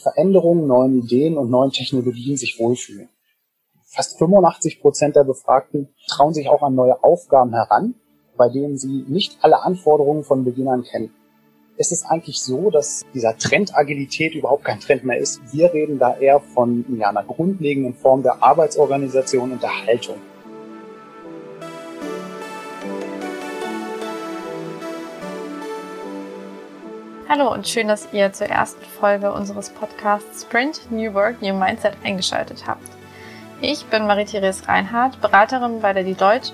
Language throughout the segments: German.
Veränderungen, neuen Ideen und neuen Technologien sich wohlfühlen. Fast 85 Prozent der Befragten trauen sich auch an neue Aufgaben heran, bei denen sie nicht alle Anforderungen von Beginn an kennen. Es ist eigentlich so, dass dieser Trend Agilität überhaupt kein Trend mehr ist. Wir reden da eher von ja, einer grundlegenden Form der Arbeitsorganisation und der Haltung. Hallo und schön, dass ihr zur ersten Folge unseres Podcasts Sprint New Work, New Mindset eingeschaltet habt. Ich bin Marie-Therese Reinhardt, Beraterin bei der Deloitte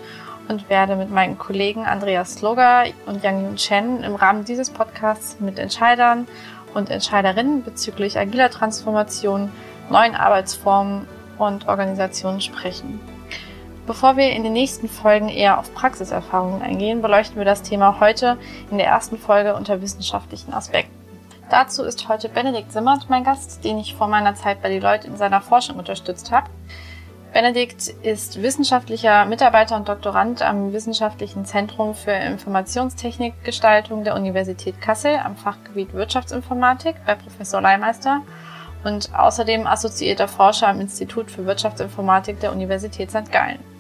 und werde mit meinen Kollegen Andreas Sloger und Yang Yun Chen im Rahmen dieses Podcasts mit Entscheidern und Entscheiderinnen bezüglich agiler Transformation, neuen Arbeitsformen und Organisationen sprechen. Bevor wir in den nächsten Folgen eher auf Praxiserfahrungen eingehen, beleuchten wir das Thema heute in der ersten Folge unter wissenschaftlichen Aspekten. Dazu ist heute Benedikt Simmert mein Gast, den ich vor meiner Zeit bei Deloitte in seiner Forschung unterstützt habe. Benedikt ist wissenschaftlicher Mitarbeiter und Doktorand am Wissenschaftlichen Zentrum für Informationstechnikgestaltung der Universität Kassel am Fachgebiet Wirtschaftsinformatik bei Professor Leimeister und außerdem assoziierter Forscher am Institut für Wirtschaftsinformatik der Universität St. Gallen.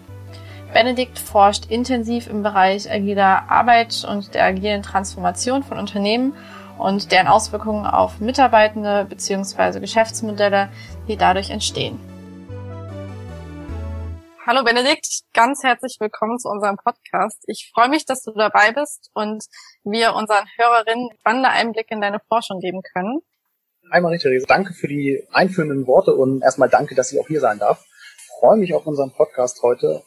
Benedikt forscht intensiv im Bereich agiler Arbeit und der agilen Transformation von Unternehmen und deren Auswirkungen auf Mitarbeitende bzw. Geschäftsmodelle, die dadurch entstehen. Hallo Benedikt, ganz herzlich willkommen zu unserem Podcast. Ich freue mich, dass du dabei bist und wir unseren Hörerinnen spannende Einblicke in deine Forschung geben können. Hi Marie-Therese, danke für die einführenden Worte und erstmal danke, dass ich auch hier sein darf. Ich freue mich auf unseren Podcast heute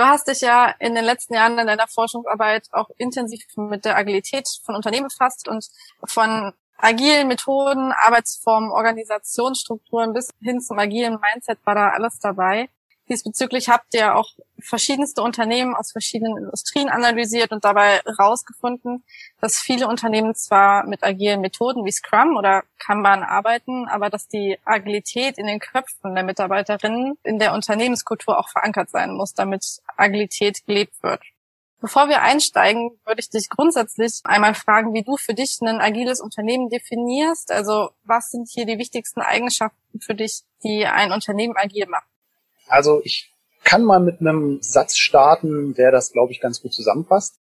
Du hast dich ja in den letzten Jahren in deiner Forschungsarbeit auch intensiv mit der Agilität von Unternehmen befasst und von agilen Methoden, Arbeitsformen, Organisationsstrukturen bis hin zum agilen Mindset war da alles dabei. Diesbezüglich habt ihr auch verschiedenste Unternehmen aus verschiedenen Industrien analysiert und dabei herausgefunden, dass viele Unternehmen zwar mit agilen Methoden wie Scrum oder Kanban arbeiten, aber dass die Agilität in den Köpfen der Mitarbeiterinnen in der Unternehmenskultur auch verankert sein muss, damit Agilität gelebt wird. Bevor wir einsteigen, würde ich dich grundsätzlich einmal fragen, wie du für dich ein agiles Unternehmen definierst. Also was sind hier die wichtigsten Eigenschaften für dich, die ein Unternehmen agil machen? Also ich kann mal mit einem Satz starten, der das, glaube ich, ganz gut zusammenfasst.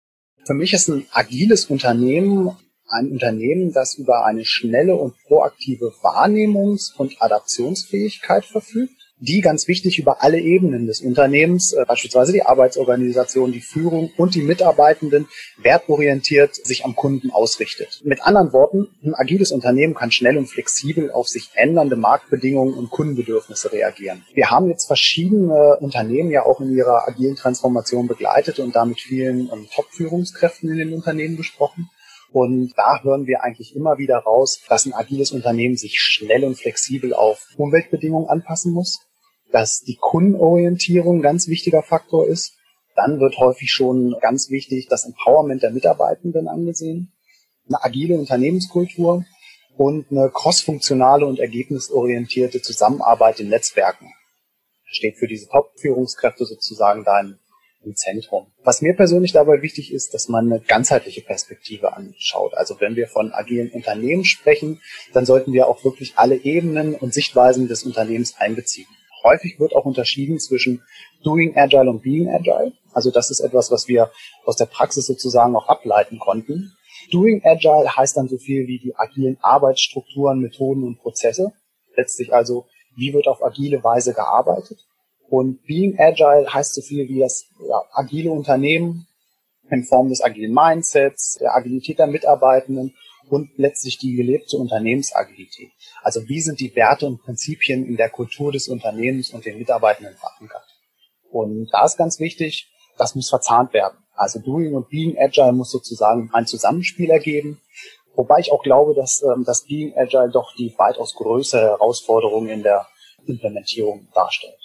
Für mich ist ein agiles Unternehmen ein Unternehmen, das über eine schnelle und proaktive Wahrnehmungs- und Adaptionsfähigkeit verfügt die ganz wichtig über alle Ebenen des Unternehmens, äh, beispielsweise die Arbeitsorganisation, die Führung und die Mitarbeitenden, wertorientiert sich am Kunden ausrichtet. Mit anderen Worten, ein agiles Unternehmen kann schnell und flexibel auf sich ändernde Marktbedingungen und Kundenbedürfnisse reagieren. Wir haben jetzt verschiedene Unternehmen ja auch in ihrer agilen Transformation begleitet und damit vielen ähm, Top-Führungskräften in den Unternehmen besprochen. Und da hören wir eigentlich immer wieder raus, dass ein agiles Unternehmen sich schnell und flexibel auf Umweltbedingungen anpassen muss, dass die Kundenorientierung ein ganz wichtiger Faktor ist. Dann wird häufig schon ganz wichtig das Empowerment der Mitarbeitenden angesehen, eine agile Unternehmenskultur und eine crossfunktionale und ergebnisorientierte Zusammenarbeit in Netzwerken. Das steht für diese Top-Führungskräfte sozusagen da im Zentrum. Was mir persönlich dabei wichtig ist, dass man eine ganzheitliche Perspektive anschaut. Also wenn wir von agilen Unternehmen sprechen, dann sollten wir auch wirklich alle Ebenen und Sichtweisen des Unternehmens einbeziehen. Häufig wird auch unterschieden zwischen Doing Agile und Being Agile. Also das ist etwas, was wir aus der Praxis sozusagen auch ableiten konnten. Doing Agile heißt dann so viel wie die agilen Arbeitsstrukturen, Methoden und Prozesse. Letztlich also, wie wird auf agile Weise gearbeitet. Und Being Agile heißt so viel wie das ja, agile Unternehmen in Form des agilen Mindsets, der Agilität der Mitarbeitenden und letztlich die gelebte Unternehmensagilität. Also wie sind die Werte und Prinzipien in der Kultur des Unternehmens und den Mitarbeitenden verankert? Und da ist ganz wichtig, das muss verzahnt werden. Also Doing und Being Agile muss sozusagen ein Zusammenspiel ergeben. Wobei ich auch glaube, dass ähm, das Being Agile doch die weitaus größere Herausforderung in der Implementierung darstellt.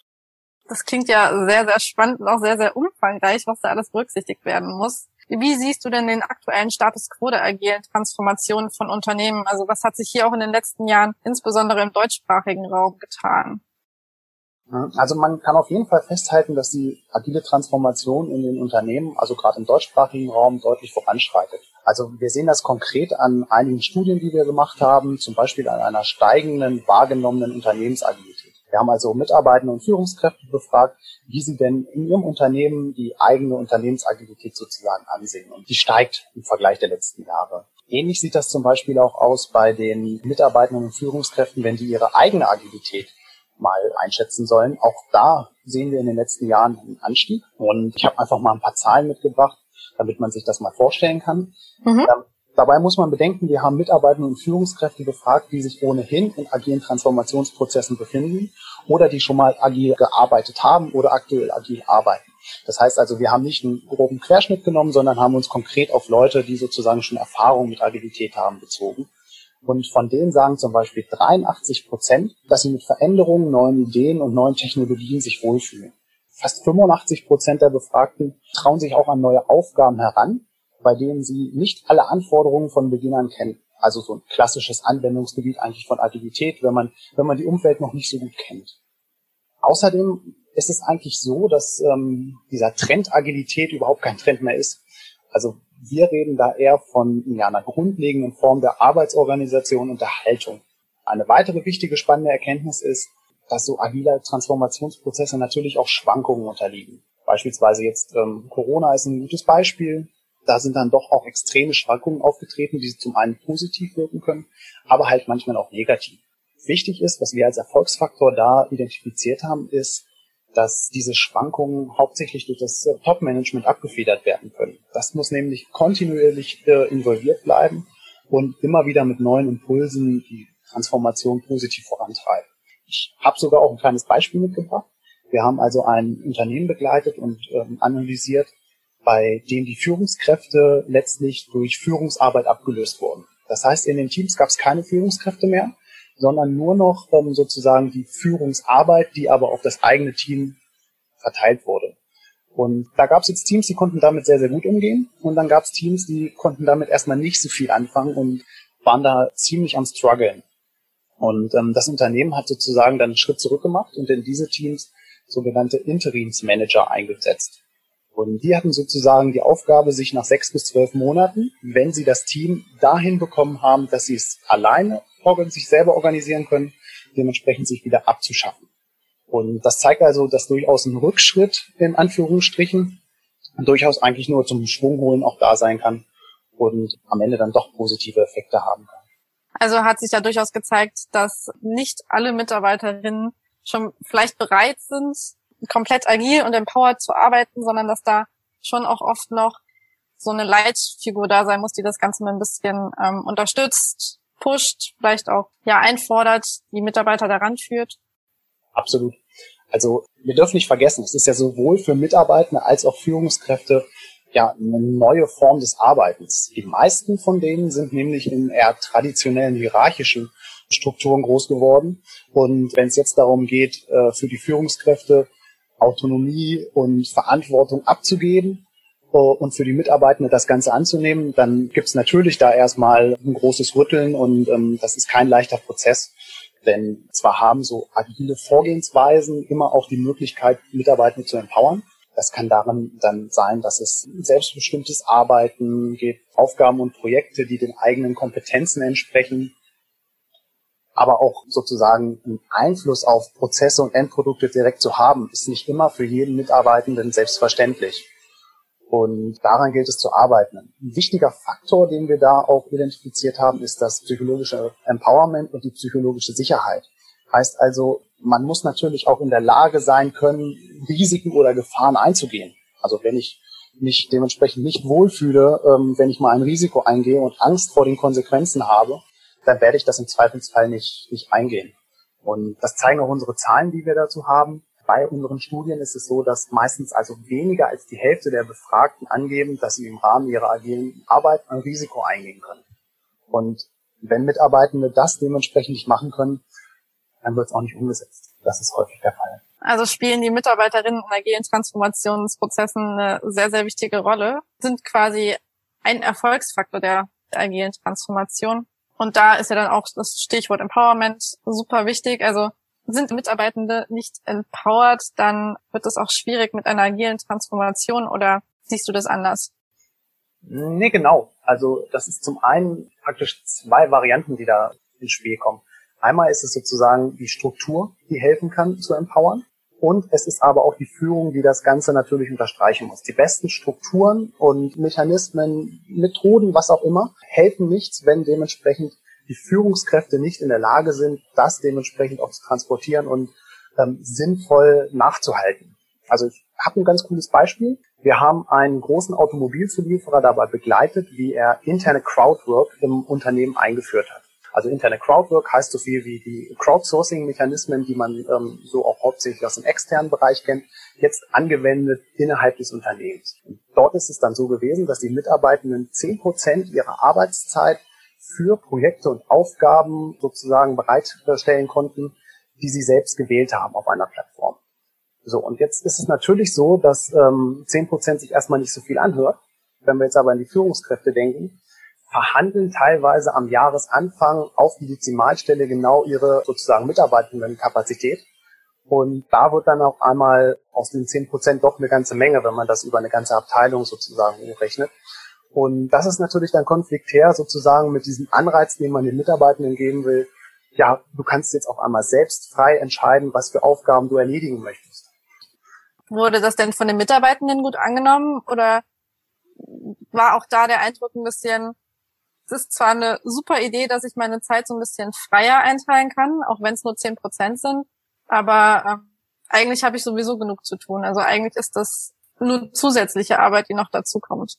Das klingt ja sehr, sehr spannend und auch sehr, sehr umfangreich, was da alles berücksichtigt werden muss. Wie siehst du denn den aktuellen Status quo der agilen Transformation von Unternehmen? Also was hat sich hier auch in den letzten Jahren insbesondere im deutschsprachigen Raum getan? Also man kann auf jeden Fall festhalten, dass die agile Transformation in den Unternehmen, also gerade im deutschsprachigen Raum, deutlich voranschreitet. Also wir sehen das konkret an einigen Studien, die wir gemacht haben, zum Beispiel an einer steigenden wahrgenommenen Unternehmensagilität. Wir haben also Mitarbeiter und Führungskräfte befragt, wie sie denn in ihrem Unternehmen die eigene Unternehmensagilität sozusagen ansehen. Und die steigt im Vergleich der letzten Jahre. Ähnlich sieht das zum Beispiel auch aus bei den Mitarbeitern und Führungskräften, wenn die ihre eigene Agilität mal einschätzen sollen. Auch da sehen wir in den letzten Jahren einen Anstieg. Und ich habe einfach mal ein paar Zahlen mitgebracht damit man sich das mal vorstellen kann. Mhm. Ähm, dabei muss man bedenken, wir haben Mitarbeiter und Führungskräfte gefragt, die sich ohnehin in agilen Transformationsprozessen befinden oder die schon mal agil gearbeitet haben oder aktuell agil arbeiten. Das heißt also, wir haben nicht einen groben Querschnitt genommen, sondern haben uns konkret auf Leute, die sozusagen schon Erfahrung mit Agilität haben, bezogen. Und von denen sagen zum Beispiel 83 Prozent, dass sie mit Veränderungen, neuen Ideen und neuen Technologien sich wohlfühlen. Fast 85 Prozent der Befragten trauen sich auch an neue Aufgaben heran, bei denen sie nicht alle Anforderungen von Beginn an kennen. Also so ein klassisches Anwendungsgebiet eigentlich von Agilität, wenn man, wenn man die Umwelt noch nicht so gut kennt. Außerdem ist es eigentlich so, dass ähm, dieser Trend Agilität überhaupt kein Trend mehr ist. Also wir reden da eher von ja, einer grundlegenden Form der Arbeitsorganisation und der Haltung. Eine weitere wichtige spannende Erkenntnis ist, dass so agile Transformationsprozesse natürlich auch Schwankungen unterliegen. Beispielsweise jetzt ähm, Corona ist ein gutes Beispiel. Da sind dann doch auch extreme Schwankungen aufgetreten, die zum einen positiv wirken können, aber halt manchmal auch negativ. Wichtig ist, was wir als Erfolgsfaktor da identifiziert haben, ist, dass diese Schwankungen hauptsächlich durch das äh, Top-Management abgefedert werden können. Das muss nämlich kontinuierlich äh, involviert bleiben und immer wieder mit neuen Impulsen die Transformation positiv vorantreiben. Ich habe sogar auch ein kleines Beispiel mitgebracht. Wir haben also ein Unternehmen begleitet und ähm, analysiert, bei dem die Führungskräfte letztlich durch Führungsarbeit abgelöst wurden. Das heißt, in den Teams gab es keine Führungskräfte mehr, sondern nur noch ähm, sozusagen die Führungsarbeit, die aber auf das eigene Team verteilt wurde. Und da gab es jetzt Teams, die konnten damit sehr, sehr gut umgehen. Und dann gab es Teams, die konnten damit erstmal nicht so viel anfangen und waren da ziemlich am struggeln. Und ähm, das Unternehmen hat sozusagen dann einen Schritt zurück gemacht und in diese Teams sogenannte Interimsmanager eingesetzt. Und die hatten sozusagen die Aufgabe, sich nach sechs bis zwölf Monaten, wenn sie das Team dahin bekommen haben, dass sie es alleine sich selber organisieren können, dementsprechend sich wieder abzuschaffen. Und das zeigt also, dass durchaus ein Rückschritt in Anführungsstrichen durchaus eigentlich nur zum Schwung holen auch da sein kann und am Ende dann doch positive Effekte haben kann. Also hat sich ja durchaus gezeigt, dass nicht alle Mitarbeiterinnen schon vielleicht bereit sind, komplett agil und empowered zu arbeiten, sondern dass da schon auch oft noch so eine Leitfigur da sein muss, die das Ganze ein bisschen ähm, unterstützt, pusht, vielleicht auch ja einfordert, die Mitarbeiter daran führt. Absolut. Also wir dürfen nicht vergessen, es ist ja sowohl für Mitarbeitende als auch Führungskräfte ja, eine neue Form des Arbeitens. Die meisten von denen sind nämlich in eher traditionellen hierarchischen Strukturen groß geworden. Und wenn es jetzt darum geht, äh, für die Führungskräfte Autonomie und Verantwortung abzugeben äh, und für die Mitarbeitenden das Ganze anzunehmen, dann gibt es natürlich da erstmal ein großes Rütteln und ähm, das ist kein leichter Prozess. Denn zwar haben so agile Vorgehensweisen immer auch die Möglichkeit, Mitarbeitende zu empowern, das kann darin dann sein, dass es selbstbestimmtes Arbeiten gibt, Aufgaben und Projekte, die den eigenen Kompetenzen entsprechen, aber auch sozusagen einen Einfluss auf Prozesse und Endprodukte direkt zu haben, ist nicht immer für jeden Mitarbeitenden selbstverständlich. Und daran gilt es zu arbeiten. Ein wichtiger Faktor, den wir da auch identifiziert haben, ist das psychologische Empowerment und die psychologische Sicherheit. Heißt also, man muss natürlich auch in der Lage sein können, Risiken oder Gefahren einzugehen. Also wenn ich mich dementsprechend nicht wohlfühle, ähm, wenn ich mal ein Risiko eingehe und Angst vor den Konsequenzen habe, dann werde ich das im Zweifelsfall nicht, nicht eingehen. Und das zeigen auch unsere Zahlen, die wir dazu haben. Bei unseren Studien ist es so, dass meistens also weniger als die Hälfte der Befragten angeben, dass sie im Rahmen ihrer agilen Arbeit ein Risiko eingehen können. Und wenn Mitarbeitende das dementsprechend nicht machen können, dann wird es auch nicht umgesetzt. Das ist häufig der Fall. Also spielen die Mitarbeiterinnen in agilen Transformationsprozessen eine sehr, sehr wichtige Rolle, sind quasi ein Erfolgsfaktor der, der agilen Transformation. Und da ist ja dann auch das Stichwort Empowerment super wichtig. Also sind Mitarbeitende nicht empowered, dann wird es auch schwierig mit einer agilen Transformation oder siehst du das anders? Nee, genau. Also das ist zum einen praktisch zwei Varianten, die da ins Spiel kommen. Einmal ist es sozusagen die Struktur, die helfen kann zu empowern. Und es ist aber auch die Führung, die das Ganze natürlich unterstreichen muss. Die besten Strukturen und Mechanismen, Methoden, was auch immer, helfen nichts, wenn dementsprechend die Führungskräfte nicht in der Lage sind, das dementsprechend auch zu transportieren und ähm, sinnvoll nachzuhalten. Also ich habe ein ganz cooles Beispiel. Wir haben einen großen Automobilzulieferer dabei begleitet, wie er interne Crowdwork im Unternehmen eingeführt hat. Also interne Crowdwork heißt so viel wie die Crowdsourcing-Mechanismen, die man ähm, so auch hauptsächlich aus dem externen Bereich kennt, jetzt angewendet innerhalb des Unternehmens. Und dort ist es dann so gewesen, dass die Mitarbeitenden zehn Prozent ihrer Arbeitszeit für Projekte und Aufgaben sozusagen bereitstellen konnten, die sie selbst gewählt haben auf einer Plattform. So, und jetzt ist es natürlich so, dass ähm, 10% sich erstmal nicht so viel anhört. Wenn wir jetzt aber an die Führungskräfte denken, verhandeln teilweise am Jahresanfang auf die Dezimalstelle genau ihre sozusagen Mitarbeitendenkapazität. Und da wird dann auch einmal aus den 10% doch eine ganze Menge, wenn man das über eine ganze Abteilung sozusagen rechnet. Und das ist natürlich dann konfliktär sozusagen mit diesem Anreiz, den man den Mitarbeitenden geben will. Ja, du kannst jetzt auch einmal selbst frei entscheiden, was für Aufgaben du erledigen möchtest. Wurde das denn von den Mitarbeitenden gut angenommen oder war auch da der Eindruck ein bisschen, es ist zwar eine super Idee, dass ich meine Zeit so ein bisschen freier einteilen kann, auch wenn es nur zehn Prozent sind, aber äh, eigentlich habe ich sowieso genug zu tun. Also eigentlich ist das nur zusätzliche Arbeit, die noch dazu kommt.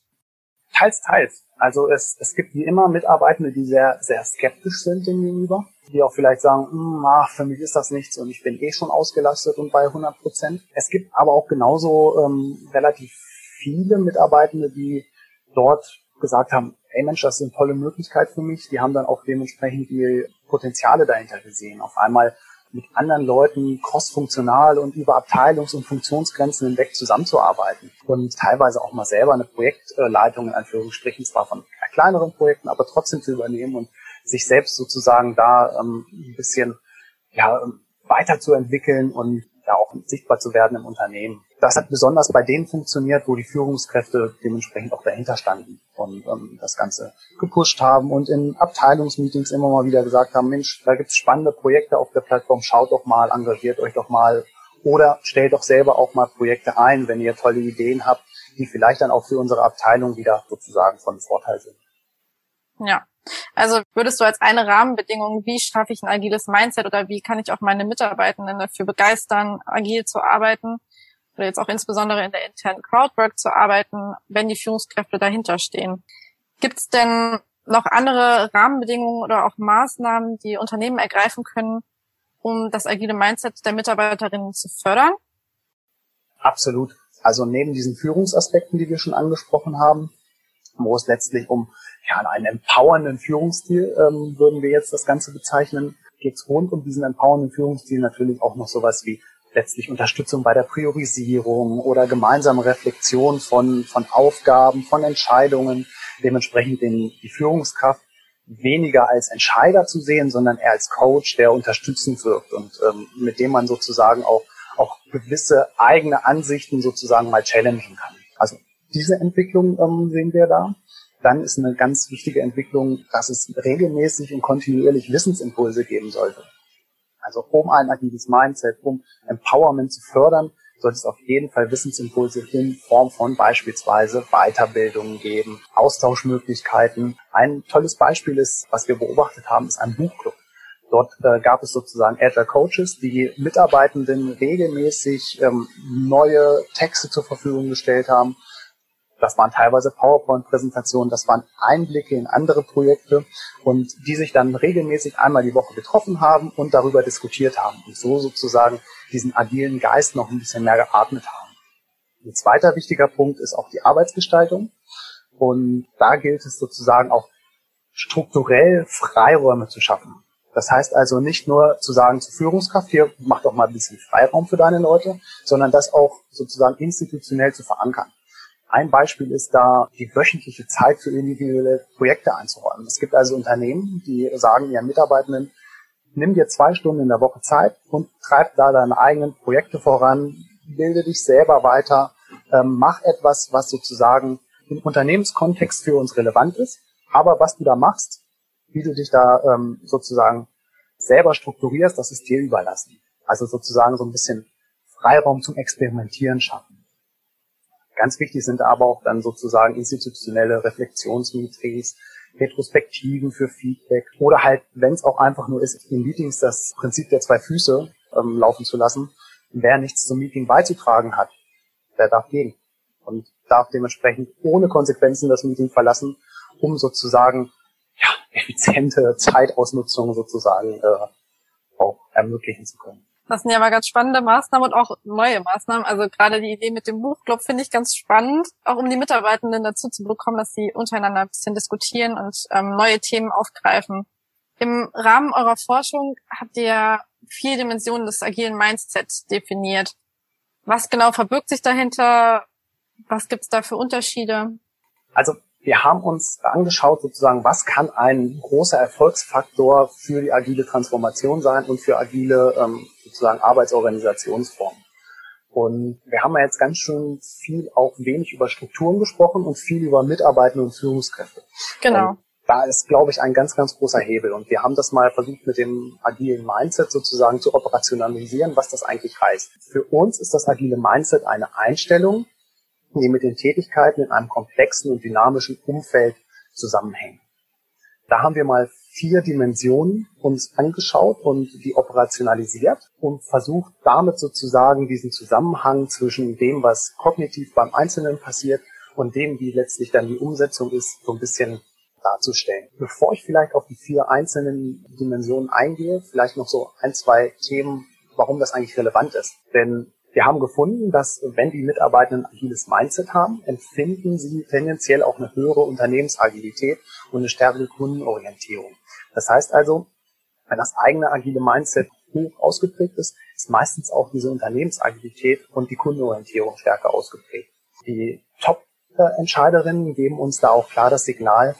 Teils, teils. Also es, es gibt wie immer Mitarbeitende, die sehr, sehr skeptisch sind dem gegenüber, die auch vielleicht sagen, hm, ach, für mich ist das nichts und ich bin eh schon ausgelastet und bei 100 Prozent. Es gibt aber auch genauso ähm, relativ viele Mitarbeitende, die dort gesagt haben, ey Mensch, das eine tolle Möglichkeit für mich. Die haben dann auch dementsprechend die Potenziale dahinter gesehen. Auf einmal mit anderen Leuten crossfunktional und über Abteilungs- und Funktionsgrenzen hinweg zusammenzuarbeiten und teilweise auch mal selber eine Projektleitung in Anführungsstrichen, zwar von kleineren Projekten, aber trotzdem zu übernehmen und sich selbst sozusagen da ähm, ein bisschen ja, weiterzuentwickeln und ja auch sichtbar zu werden im Unternehmen. Das hat besonders bei denen funktioniert, wo die Führungskräfte dementsprechend auch dahinter standen und ähm, das Ganze gepusht haben und in Abteilungsmeetings immer mal wieder gesagt haben, Mensch, da gibt's spannende Projekte auf der Plattform, schaut doch mal, engagiert euch doch mal oder stellt doch selber auch mal Projekte ein, wenn ihr tolle Ideen habt, die vielleicht dann auch für unsere Abteilung wieder sozusagen von Vorteil sind. Ja, also würdest du als eine Rahmenbedingung, wie schaffe ich ein agiles Mindset oder wie kann ich auch meine Mitarbeitenden dafür begeistern, agil zu arbeiten oder jetzt auch insbesondere in der internen Crowdwork zu arbeiten, wenn die Führungskräfte dahinter stehen? Gibt es denn noch andere Rahmenbedingungen oder auch Maßnahmen, die Unternehmen ergreifen können, um das agile Mindset der Mitarbeiterinnen zu fördern? Absolut. Also neben diesen Führungsaspekten, die wir schon angesprochen haben, wo es letztlich um ja, einen empowernden Führungsstil, ähm, würden wir jetzt das Ganze bezeichnen, geht es rund um diesen empowernden Führungsstil natürlich auch noch sowas wie letztlich Unterstützung bei der Priorisierung oder gemeinsame Reflexion von, von Aufgaben, von Entscheidungen, dementsprechend den, die Führungskraft weniger als Entscheider zu sehen, sondern eher als Coach, der unterstützend wirkt und ähm, mit dem man sozusagen auch, auch gewisse eigene Ansichten sozusagen mal challengen kann. Also diese Entwicklung ähm, sehen wir da. Dann ist eine ganz wichtige Entwicklung, dass es regelmäßig und kontinuierlich Wissensimpulse geben sollte. Also um ein agiles Mindset, um Empowerment zu fördern, sollte es auf jeden Fall Wissensimpulse in Form von beispielsweise Weiterbildungen geben, Austauschmöglichkeiten. Ein tolles Beispiel ist, was wir beobachtet haben, ist ein Buchclub. Dort äh, gab es sozusagen Agile Coaches, die Mitarbeitenden regelmäßig ähm, neue Texte zur Verfügung gestellt haben, das waren teilweise PowerPoint-Präsentationen, das waren Einblicke in andere Projekte und die sich dann regelmäßig einmal die Woche getroffen haben und darüber diskutiert haben und so sozusagen diesen agilen Geist noch ein bisschen mehr geatmet haben. Ein zweiter wichtiger Punkt ist auch die Arbeitsgestaltung und da gilt es sozusagen auch strukturell Freiräume zu schaffen. Das heißt also nicht nur zu sagen zur Führungskraft, hier mach doch mal ein bisschen Freiraum für deine Leute, sondern das auch sozusagen institutionell zu verankern. Ein Beispiel ist da, die wöchentliche Zeit für individuelle Projekte einzuräumen. Es gibt also Unternehmen, die sagen ihren Mitarbeitenden, nimm dir zwei Stunden in der Woche Zeit und treib da deine eigenen Projekte voran, bilde dich selber weiter, ähm, mach etwas, was sozusagen im Unternehmenskontext für uns relevant ist. Aber was du da machst, wie du dich da ähm, sozusagen selber strukturierst, das ist dir überlassen. Also sozusagen so ein bisschen Freiraum zum Experimentieren schaffen. Ganz wichtig sind aber auch dann sozusagen institutionelle Reflexionsmetrics, Retrospektiven für Feedback oder halt, wenn es auch einfach nur ist, in Meetings das Prinzip der zwei Füße ähm, laufen zu lassen. Wer nichts zum Meeting beizutragen hat, der darf gehen und darf dementsprechend ohne Konsequenzen das Meeting verlassen, um sozusagen ja, effiziente Zeitausnutzung sozusagen äh, auch ermöglichen zu können. Das sind ja mal ganz spannende Maßnahmen und auch neue Maßnahmen. Also gerade die Idee mit dem Buchclub finde ich ganz spannend, auch um die Mitarbeitenden dazu zu bekommen, dass sie untereinander ein bisschen diskutieren und ähm, neue Themen aufgreifen. Im Rahmen eurer Forschung habt ihr vier Dimensionen des agilen Mindsets definiert. Was genau verbirgt sich dahinter? Was gibt's da für Unterschiede? Also wir haben uns angeschaut, sozusagen, was kann ein großer Erfolgsfaktor für die agile Transformation sein und für agile ähm, sozusagen Arbeitsorganisationsformen. Und wir haben ja jetzt ganz schön viel auch wenig über Strukturen gesprochen und viel über Mitarbeitende und Führungskräfte. Genau. Und da ist, glaube ich, ein ganz, ganz großer Hebel. Und wir haben das mal versucht, mit dem agilen Mindset sozusagen zu operationalisieren, was das eigentlich heißt. Für uns ist das agile Mindset eine Einstellung, die mit den Tätigkeiten in einem komplexen und dynamischen Umfeld zusammenhängen. Da haben wir mal vier Dimensionen uns angeschaut und die operationalisiert und versucht damit sozusagen diesen Zusammenhang zwischen dem, was kognitiv beim Einzelnen passiert und dem, wie letztlich dann die Umsetzung ist, so ein bisschen darzustellen. Bevor ich vielleicht auf die vier einzelnen Dimensionen eingehe, vielleicht noch so ein, zwei Themen, warum das eigentlich relevant ist. Denn wir haben gefunden, dass wenn die Mitarbeitenden ein agiles Mindset haben, empfinden sie tendenziell auch eine höhere Unternehmensagilität und eine stärkere Kundenorientierung. Das heißt also, wenn das eigene agile Mindset hoch ausgeprägt ist, ist meistens auch diese Unternehmensagilität und die Kundenorientierung stärker ausgeprägt. Die Top-Entscheiderinnen geben uns da auch klar das Signal,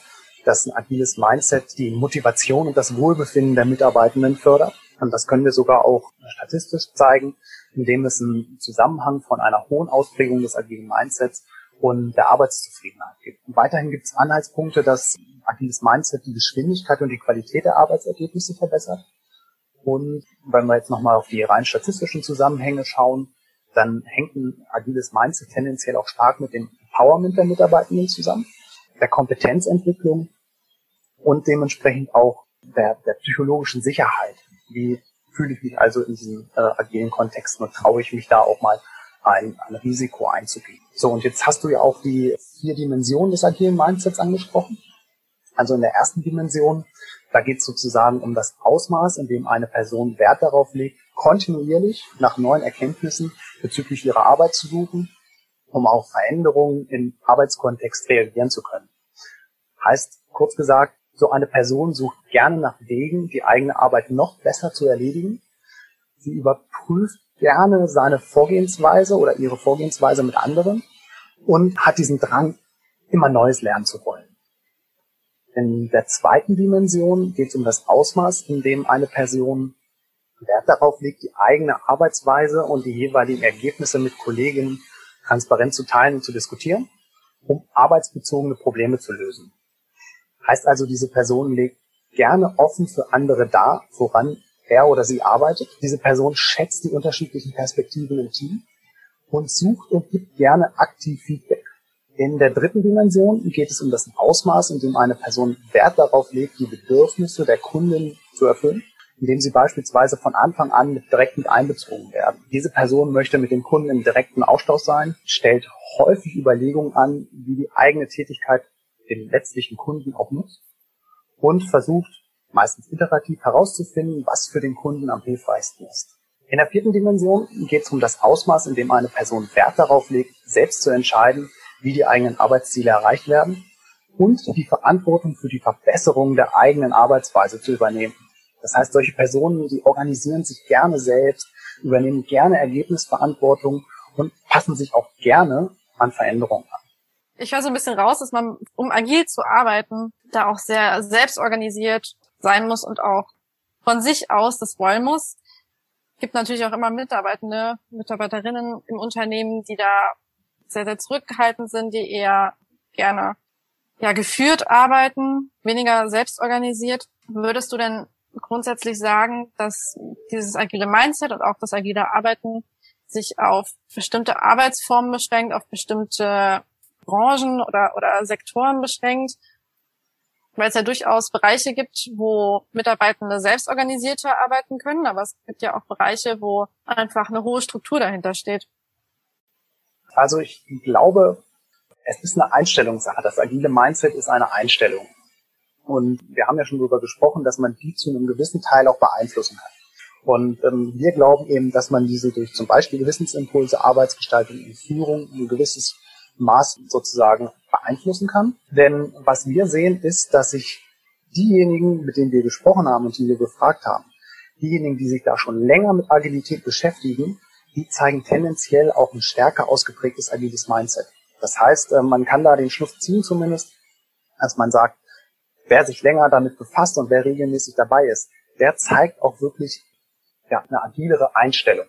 dass ein agiles Mindset die Motivation und das Wohlbefinden der Mitarbeitenden fördert. Und das können wir sogar auch statistisch zeigen in dem es einen Zusammenhang von einer hohen Ausprägung des agilen Mindsets und der Arbeitszufriedenheit gibt. Und weiterhin gibt es Anhaltspunkte, dass agiles Mindset die Geschwindigkeit und die Qualität der Arbeitsergebnisse verbessert. Und wenn wir jetzt nochmal auf die rein statistischen Zusammenhänge schauen, dann hängt ein agiles Mindset tendenziell auch stark mit dem Empowerment der Mitarbeitenden zusammen, der Kompetenzentwicklung und dementsprechend auch der, der psychologischen Sicherheit. Wie fühle ich mich also in diesem äh, agilen Kontext und traue ich mich da auch mal ein, ein Risiko einzugehen. So, und jetzt hast du ja auch die vier Dimensionen des agilen Mindsets angesprochen. Also in der ersten Dimension, da geht es sozusagen um das Ausmaß, in dem eine Person Wert darauf legt, kontinuierlich nach neuen Erkenntnissen bezüglich ihrer Arbeit zu suchen, um auf Veränderungen im Arbeitskontext reagieren zu können. Heißt, kurz gesagt, so eine Person sucht gerne nach Wegen, die eigene Arbeit noch besser zu erledigen. Sie überprüft gerne seine Vorgehensweise oder ihre Vorgehensweise mit anderen und hat diesen Drang, immer Neues lernen zu wollen. In der zweiten Dimension geht es um das Ausmaß, in dem eine Person Wert darauf legt, die eigene Arbeitsweise und die jeweiligen Ergebnisse mit Kolleginnen transparent zu teilen und zu diskutieren, um arbeitsbezogene Probleme zu lösen. Heißt also, diese Person legt gerne offen für andere dar, woran er oder sie arbeitet. Diese Person schätzt die unterschiedlichen Perspektiven im Team und sucht und gibt gerne aktiv Feedback. In der dritten Dimension geht es um das Ausmaß, in dem eine Person Wert darauf legt, die Bedürfnisse der Kunden zu erfüllen, indem sie beispielsweise von Anfang an direkt mit einbezogen werden. Diese Person möchte mit dem Kunden im direkten Austausch sein, stellt häufig Überlegungen an, wie die eigene Tätigkeit den letztlichen Kunden auch nutzt und versucht meistens iterativ herauszufinden, was für den Kunden am hilfreichsten ist. In der vierten Dimension geht es um das Ausmaß, in dem eine Person Wert darauf legt, selbst zu entscheiden, wie die eigenen Arbeitsziele erreicht werden und die Verantwortung für die Verbesserung der eigenen Arbeitsweise zu übernehmen. Das heißt, solche Personen, die organisieren sich gerne selbst, übernehmen gerne Ergebnisverantwortung und passen sich auch gerne an Veränderungen an ich höre so ein bisschen raus, dass man, um agil zu arbeiten, da auch sehr selbstorganisiert sein muss und auch von sich aus das wollen muss. Gibt natürlich auch immer Mitarbeitende, Mitarbeiterinnen im Unternehmen, die da sehr, sehr zurückgehalten sind, die eher gerne ja geführt arbeiten, weniger selbst organisiert. Würdest du denn grundsätzlich sagen, dass dieses agile Mindset und auch das agile Arbeiten sich auf bestimmte Arbeitsformen beschränkt, auf bestimmte Branchen oder, oder Sektoren beschränkt? Weil es ja durchaus Bereiche gibt, wo Mitarbeitende selbst arbeiten können, aber es gibt ja auch Bereiche, wo einfach eine hohe Struktur dahinter steht. Also ich glaube, es ist eine Einstellungssache. Das agile Mindset ist eine Einstellung. Und wir haben ja schon darüber gesprochen, dass man die zu einem gewissen Teil auch beeinflussen kann. Und ähm, wir glauben eben, dass man diese durch zum Beispiel Gewissensimpulse, Arbeitsgestaltung und Führung ein gewisses Maß sozusagen beeinflussen kann. Denn was wir sehen, ist, dass sich diejenigen, mit denen wir gesprochen haben und die wir befragt haben, diejenigen, die sich da schon länger mit Agilität beschäftigen, die zeigen tendenziell auch ein stärker ausgeprägtes agiles Mindset. Das heißt, äh, man kann da den Schluss ziehen zumindest, als man sagt, wer sich länger damit befasst und wer regelmäßig dabei ist, der zeigt auch wirklich ja, eine agilere Einstellung.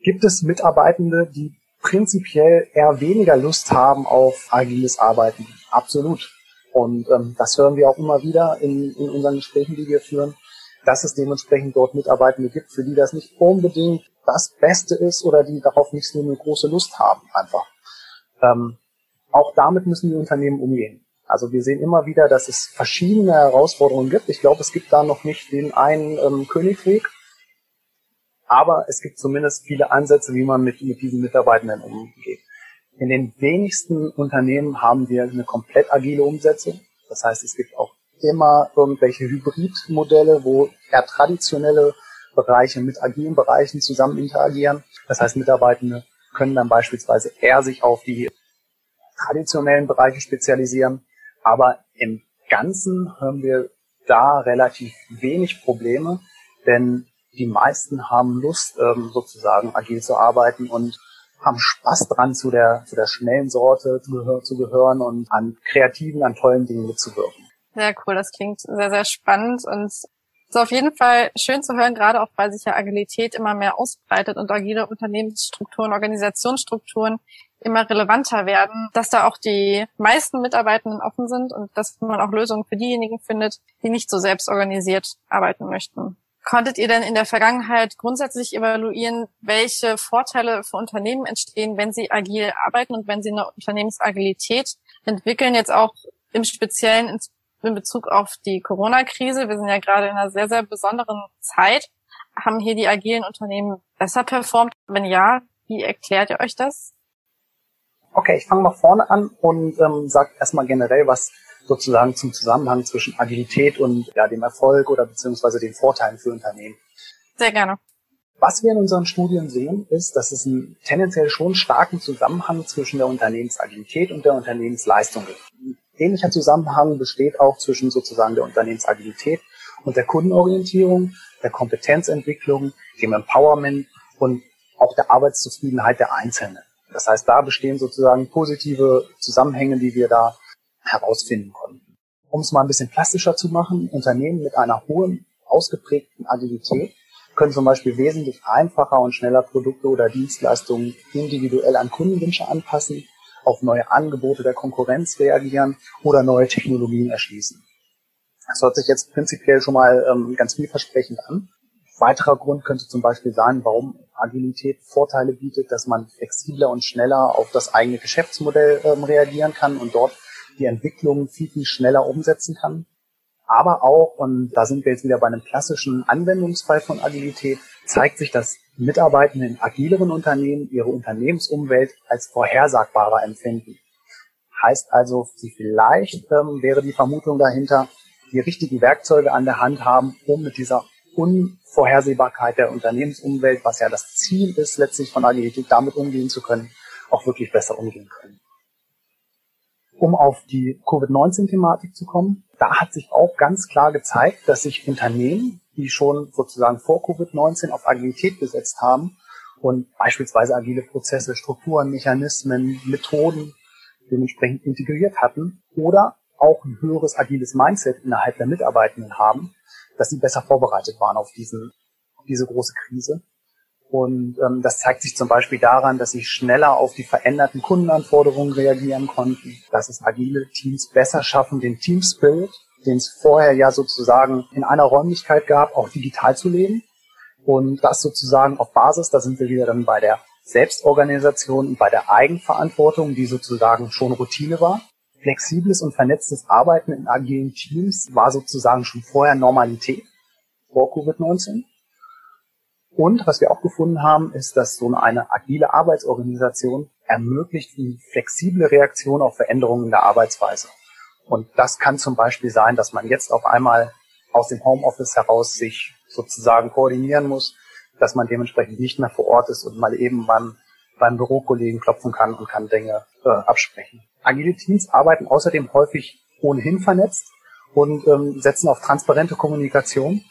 Gibt es Mitarbeitende, die prinzipiell eher weniger Lust haben auf agiles Arbeiten? Absolut. Und ähm, das hören wir auch immer wieder in, in unseren Gesprächen, die wir führen, dass es dementsprechend dort Mitarbeitende gibt, für die das nicht unbedingt das Beste ist oder die darauf nicht so eine große Lust haben einfach. Ähm, auch damit müssen die Unternehmen umgehen. Also wir sehen immer wieder, dass es verschiedene Herausforderungen gibt. Ich glaube, es gibt da noch nicht den einen ähm, Königweg, aber es gibt zumindest viele Ansätze, wie man mit, mit diesen Mitarbeitenden umgeht. In den wenigsten Unternehmen haben wir eine komplett agile Umsetzung. Das heißt, es gibt auch immer irgendwelche Hybridmodelle, wo eher traditionelle Bereiche mit agilen Bereichen zusammen interagieren. Das heißt, Mitarbeitende können dann beispielsweise eher sich auf die traditionellen Bereiche spezialisieren. Aber im Ganzen haben wir da relativ wenig Probleme, denn die meisten haben Lust, ähm, sozusagen agil zu arbeiten und haben Spaß dran, zu der, zu der schnellen Sorte zu, gehör, zu gehören und an kreativen, an tollen Dingen mitzuwirken. Sehr cool, das klingt sehr, sehr spannend und ist auf jeden Fall schön zu hören, gerade auch weil sich ja Agilität immer mehr ausbreitet und agile Unternehmensstrukturen, Organisationsstrukturen immer relevanter werden, dass da auch die meisten Mitarbeitenden offen sind und dass man auch Lösungen für diejenigen findet, die nicht so selbst organisiert arbeiten möchten. Konntet ihr denn in der Vergangenheit grundsätzlich evaluieren, welche Vorteile für Unternehmen entstehen, wenn sie agil arbeiten und wenn sie eine Unternehmensagilität entwickeln, jetzt auch im Speziellen in Bezug auf die Corona-Krise. Wir sind ja gerade in einer sehr, sehr besonderen Zeit. Haben hier die agilen Unternehmen besser performt? Wenn ja, wie erklärt ihr euch das? Okay, ich fange mal vorne an und ähm, sage erstmal generell was sozusagen zum Zusammenhang zwischen Agilität und ja, dem Erfolg oder beziehungsweise den Vorteilen für Unternehmen. Sehr gerne. Was wir in unseren Studien sehen, ist, dass es einen tendenziell schon starken Zusammenhang zwischen der Unternehmensagilität und der Unternehmensleistung gibt ähnlicher Zusammenhang besteht auch zwischen sozusagen der Unternehmensagilität und der Kundenorientierung, der Kompetenzentwicklung, dem Empowerment und auch der Arbeitszufriedenheit der Einzelnen. Das heißt, da bestehen sozusagen positive Zusammenhänge, die wir da herausfinden konnten. Um es mal ein bisschen plastischer zu machen, Unternehmen mit einer hohen, ausgeprägten Agilität können zum Beispiel wesentlich einfacher und schneller Produkte oder Dienstleistungen individuell an Kundenwünsche anpassen auf neue Angebote der Konkurrenz reagieren oder neue Technologien erschließen. Das hört sich jetzt prinzipiell schon mal ähm, ganz vielversprechend an. Weiterer Grund könnte zum Beispiel sein, warum Agilität Vorteile bietet, dass man flexibler und schneller auf das eigene Geschäftsmodell ähm, reagieren kann und dort die Entwicklung viel, viel schneller umsetzen kann. Aber auch, und da sind wir jetzt wieder bei einem klassischen Anwendungsfall von Agilität, zeigt sich, dass Mitarbeitende in agileren Unternehmen ihre Unternehmensumwelt als vorhersagbarer empfinden. Heißt also, sie vielleicht ähm, wäre die Vermutung dahinter, die richtigen Werkzeuge an der Hand haben, um mit dieser Unvorhersehbarkeit der Unternehmensumwelt, was ja das Ziel ist, letztlich von Agilität damit umgehen zu können, auch wirklich besser umgehen können. Um auf die Covid-19-Thematik zu kommen, da hat sich auch ganz klar gezeigt, dass sich Unternehmen, die schon sozusagen vor Covid-19 auf Agilität gesetzt haben und beispielsweise agile Prozesse, Strukturen, Mechanismen, Methoden dementsprechend integriert hatten oder auch ein höheres agiles Mindset innerhalb der Mitarbeitenden haben, dass sie besser vorbereitet waren auf diesen, diese große Krise Und ähm, das zeigt sich zum Beispiel daran, dass sie schneller auf die veränderten Kundenanforderungen reagieren konnten, dass es agile Teams besser schaffen, den Team Spirit, den es vorher ja sozusagen in einer Räumlichkeit gab, auch digital zu leben. Und das sozusagen auf Basis, da sind wir wieder dann bei der Selbstorganisation und bei der Eigenverantwortung, die sozusagen schon Routine war. Flexibles und vernetztes Arbeiten in agilen Teams war sozusagen schon vorher Normalität vor Covid-19. Und was wir auch gefunden haben, ist, dass so eine agile Arbeitsorganisation ermöglicht eine flexible Reaktion auf Veränderungen in der Arbeitsweise. Und das kann zum Beispiel sein, dass man jetzt auf einmal aus dem Homeoffice heraus sich sozusagen koordinieren muss, dass man dementsprechend nicht mehr vor Ort ist und mal eben beim, beim Bürokollegen klopfen kann und kann Dinge äh, absprechen. Agile Teams arbeiten außerdem häufig ohnehin vernetzt und ähm, setzen auf transparente Kommunikation.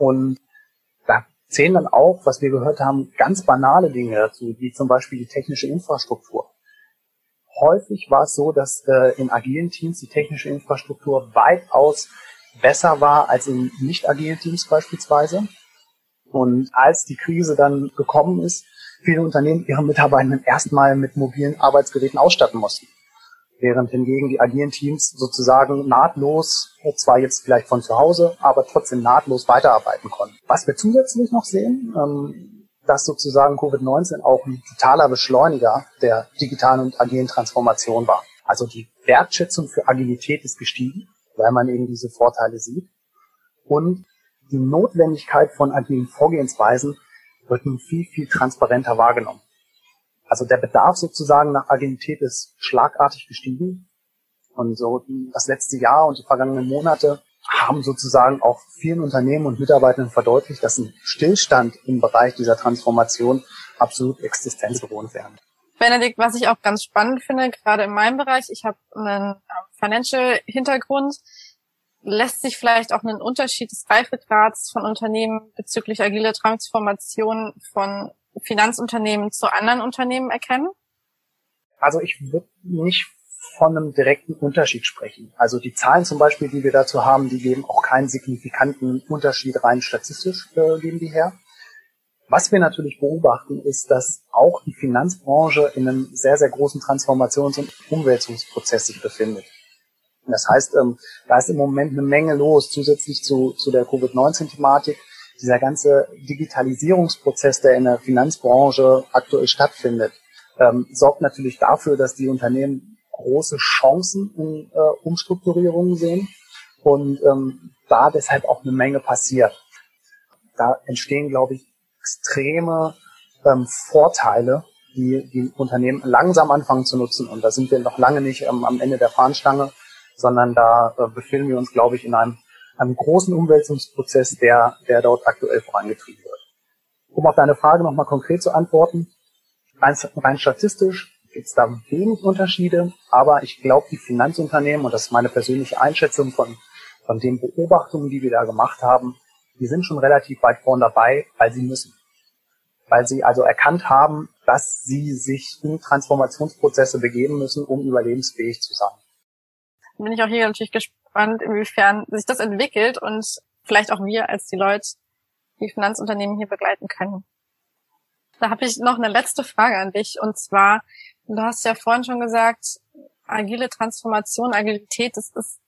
Und zählen dann auch, was wir gehört haben, ganz banale Dinge dazu, wie zum Beispiel die technische Infrastruktur. Häufig war es so, dass äh, in agilen Teams die technische Infrastruktur weitaus besser war als in nicht agilen Teams beispielsweise. Und als die Krise dann gekommen ist, viele Unternehmen ihre Mitarbeitenden erstmal mit mobilen Arbeitsgeräten ausstatten mussten während hingegen die agilen Teams sozusagen nahtlos, zwar jetzt vielleicht von zu Hause, aber trotzdem nahtlos weiterarbeiten konnten. Was wir zusätzlich noch sehen, ähm, dass sozusagen Covid-19 auch ein totaler Beschleuniger der digitalen und agilen Transformation war. Also die Wertschätzung für Agilität ist gestiegen, weil man eben diese Vorteile sieht. Und die Notwendigkeit von agilen Vorgehensweisen wird nun viel, viel transparenter wahrgenommen. Also der Bedarf sozusagen nach Agilität ist schlagartig gestiegen. Und so das letzte Jahr und die vergangenen Monate haben sozusagen auch vielen Unternehmen und Mitarbeitern verdeutlicht, dass ein Stillstand im Bereich dieser Transformation absolut existenzbewohnt wäre. Benedikt, was ich auch ganz spannend finde, gerade in meinem Bereich, ich habe einen ähm, Financial-Hintergrund, lässt sich vielleicht auch einen Unterschied des Reifegrads von Unternehmen bezüglich agiler Transformation von Finanzunternehmen zu anderen Unternehmen erkennen? Also ich würde nicht von einem direkten Unterschied sprechen. Also die Zahlen zum Beispiel, die wir dazu haben, die geben auch keinen signifikanten Unterschied rein statistisch, äh, geben die her. Was wir natürlich beobachten, ist, dass auch die Finanzbranche in einem sehr, sehr großen Transformations- und Umwälzungsprozess sich befindet. Das heißt, ähm, da ist im Moment eine Menge los, zusätzlich zu, zu der Covid-19-Thematik dieser ganze Digitalisierungsprozess, der in der Finanzbranche aktuell stattfindet, ähm, sorgt natürlich dafür, dass die Unternehmen große Chancen in äh, Umstrukturierungen sehen und ähm, da deshalb auch eine Menge passiert. Da entstehen, glaube ich, extreme ähm, Vorteile, die die Unternehmen langsam anfangen zu nutzen. Und da sind wir noch lange nicht ähm, am Ende der Fahnenstange, sondern da äh, befinden wir uns, glaube ich, in einem einem großen Umwälzungsprozess, der, der dort aktuell vorangetrieben wird. Um auf deine Frage nochmal konkret zu antworten, rein, rein statistisch gibt es da wenig Unterschiede, aber ich glaube, die Finanzunternehmen, und das ist meine persönliche Einschätzung von, von den Beobachtungen, die wir da gemacht haben, die sind schon relativ weit vorn dabei, weil sie müssen. Weil sie also erkannt haben, dass sie sich in Transformationsprozesse begeben müssen, um überlebensfähig zu sein. Bin ich auch hier natürlich gespannt inwiefern sich das entwickelt und vielleicht auch wir als die Leute die Finanzunternehmen hier begleiten können. Da habe ich noch eine letzte Frage an dich und zwar, du hast ja vorhin schon gesagt, agile Transformation, Agilität, das ist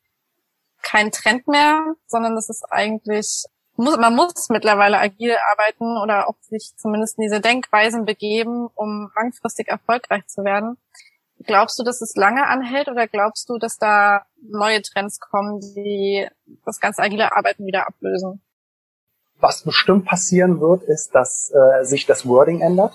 kein Trend mehr, sondern das ist eigentlich, muss, man muss mittlerweile agil arbeiten oder auch sich zumindest in diese Denkweisen begeben, um langfristig erfolgreich zu werden. Glaubst du, dass es lange anhält oder glaubst du, dass da neue Trends kommen, die das ganze agile Arbeiten wieder ablösen? Was bestimmt passieren wird, ist, dass äh, sich das Wording ändert,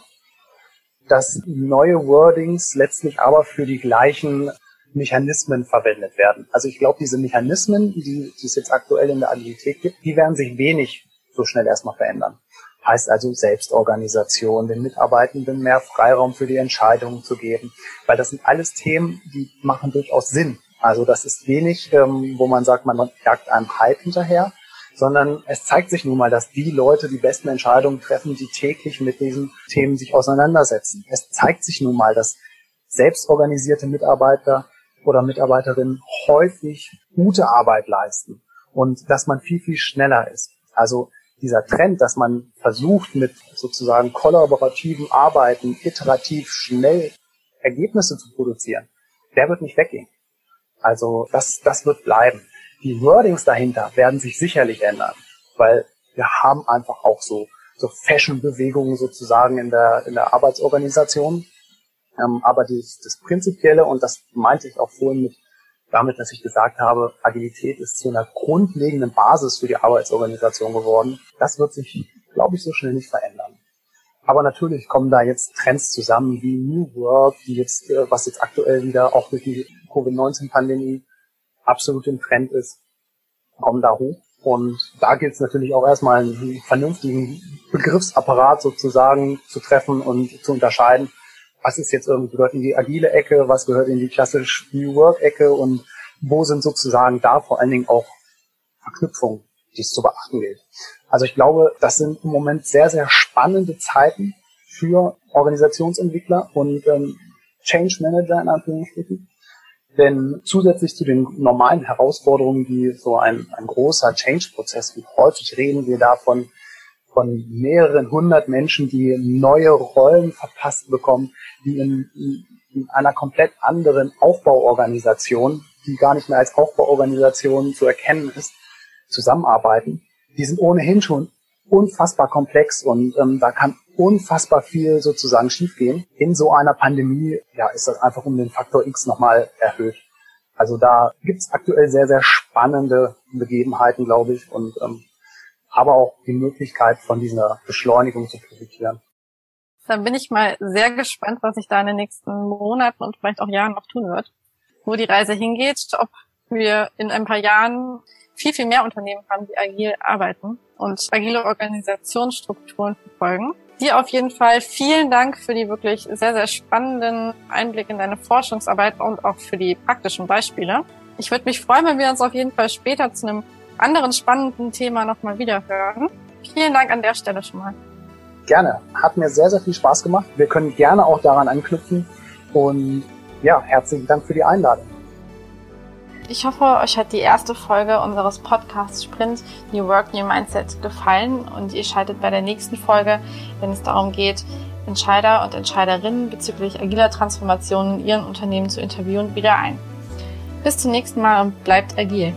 dass neue Wordings letztlich aber für die gleichen Mechanismen verwendet werden. Also ich glaube, diese Mechanismen, die, die es jetzt aktuell in der Agilität gibt, die werden sich wenig so schnell erstmal verändern. Heißt also Selbstorganisation, den Mitarbeitenden mehr Freiraum für die Entscheidungen zu geben, weil das sind alles Themen, die machen durchaus Sinn. Also das ist wenig, ähm, wo man sagt, man jagt einem Hype hinterher, sondern es zeigt sich nun mal, dass die Leute die besten Entscheidungen treffen, die täglich mit diesen Themen sich auseinandersetzen. Es zeigt sich nun mal, dass selbstorganisierte Mitarbeiter oder Mitarbeiterinnen häufig gute Arbeit leisten und dass man viel, viel schneller ist. Also dieser Trend, dass man versucht, mit sozusagen kollaborativen Arbeiten iterativ schnell Ergebnisse zu produzieren, der wird nicht weggehen. Also das, das wird bleiben. Die Wordings dahinter werden sich sicherlich ändern, weil wir haben einfach auch so, so Fashion-Bewegungen sozusagen in der, in der Arbeitsorganisation. Ähm, aber das, das Prinzipielle, und das meinte ich auch vorhin mit damit, dass ich gesagt habe, Agilität ist zu einer grundlegenden Basis für die Arbeitsorganisation geworden. Das wird sich, glaube ich, so schnell nicht verändern. Aber natürlich kommen da jetzt Trends zusammen wie New Work, die jetzt, äh, was jetzt aktuell wieder auch durch die Covid-19-Pandemie absolut im Trend ist, kommen da hoch. Und da gilt es natürlich auch erstmal einen vernünftigen Begriffsapparat sozusagen zu treffen und zu unterscheiden, was ist jetzt irgendwie gehört in die agile Ecke, was gehört in die klassisch New Work Ecke und wo sind sozusagen da vor allen Dingen auch Verknüpfungen, die es zu beachten gilt. Also ich glaube, das sind im Moment sehr, sehr spannende Zeiten für Organisationsentwickler und ähm, Change Manager in Anführungsstrichen. Denn zusätzlich zu den normalen Herausforderungen, die so ein, ein großer Change-Prozess, und häufig reden wir davon, von mehreren hundert Menschen, die neue Rollen verpasst bekommen, die in, in einer komplett anderen Aufbauorganisation, die gar nicht mehr als Aufbauorganisation zu erkennen ist, zusammenarbeiten. Die sind ohnehin schon unfassbar komplex und ähm, da kann unfassbar viel sozusagen schiefgehen. In so einer Pandemie ja, ist das einfach um den Faktor X nochmal erhöht. Also da gibt's aktuell sehr, sehr spannende Begebenheiten, glaube ich. Und ähm, aber auch die Möglichkeit von dieser Beschleunigung zu profitieren. Dann bin ich mal sehr gespannt, was sich da in den nächsten Monaten und vielleicht auch Jahren noch tun wird. Wo die Reise hingeht, ob wir in ein paar Jahren viel, viel mehr Unternehmen haben, die agil arbeiten und agile Organisationsstrukturen verfolgen. Dir auf jeden Fall vielen Dank für die wirklich sehr, sehr spannenden Einblicke in deine Forschungsarbeit und auch für die praktischen Beispiele. Ich würde mich freuen, wenn wir uns auf jeden Fall später zu einem anderen spannenden Thema nochmal wieder hören. Vielen Dank an der Stelle schon mal. Gerne. Hat mir sehr, sehr viel Spaß gemacht. Wir können gerne auch daran anknüpfen. Und ja, herzlichen Dank für die Einladung. Ich hoffe, euch hat die erste Folge unseres Podcasts Sprint New Work, New Mindset gefallen und ihr schaltet bei der nächsten Folge, wenn es darum geht, Entscheider und Entscheiderinnen bezüglich agiler Transformationen in ihren Unternehmen zu interviewen, wieder ein. Bis zum nächsten Mal und bleibt agil.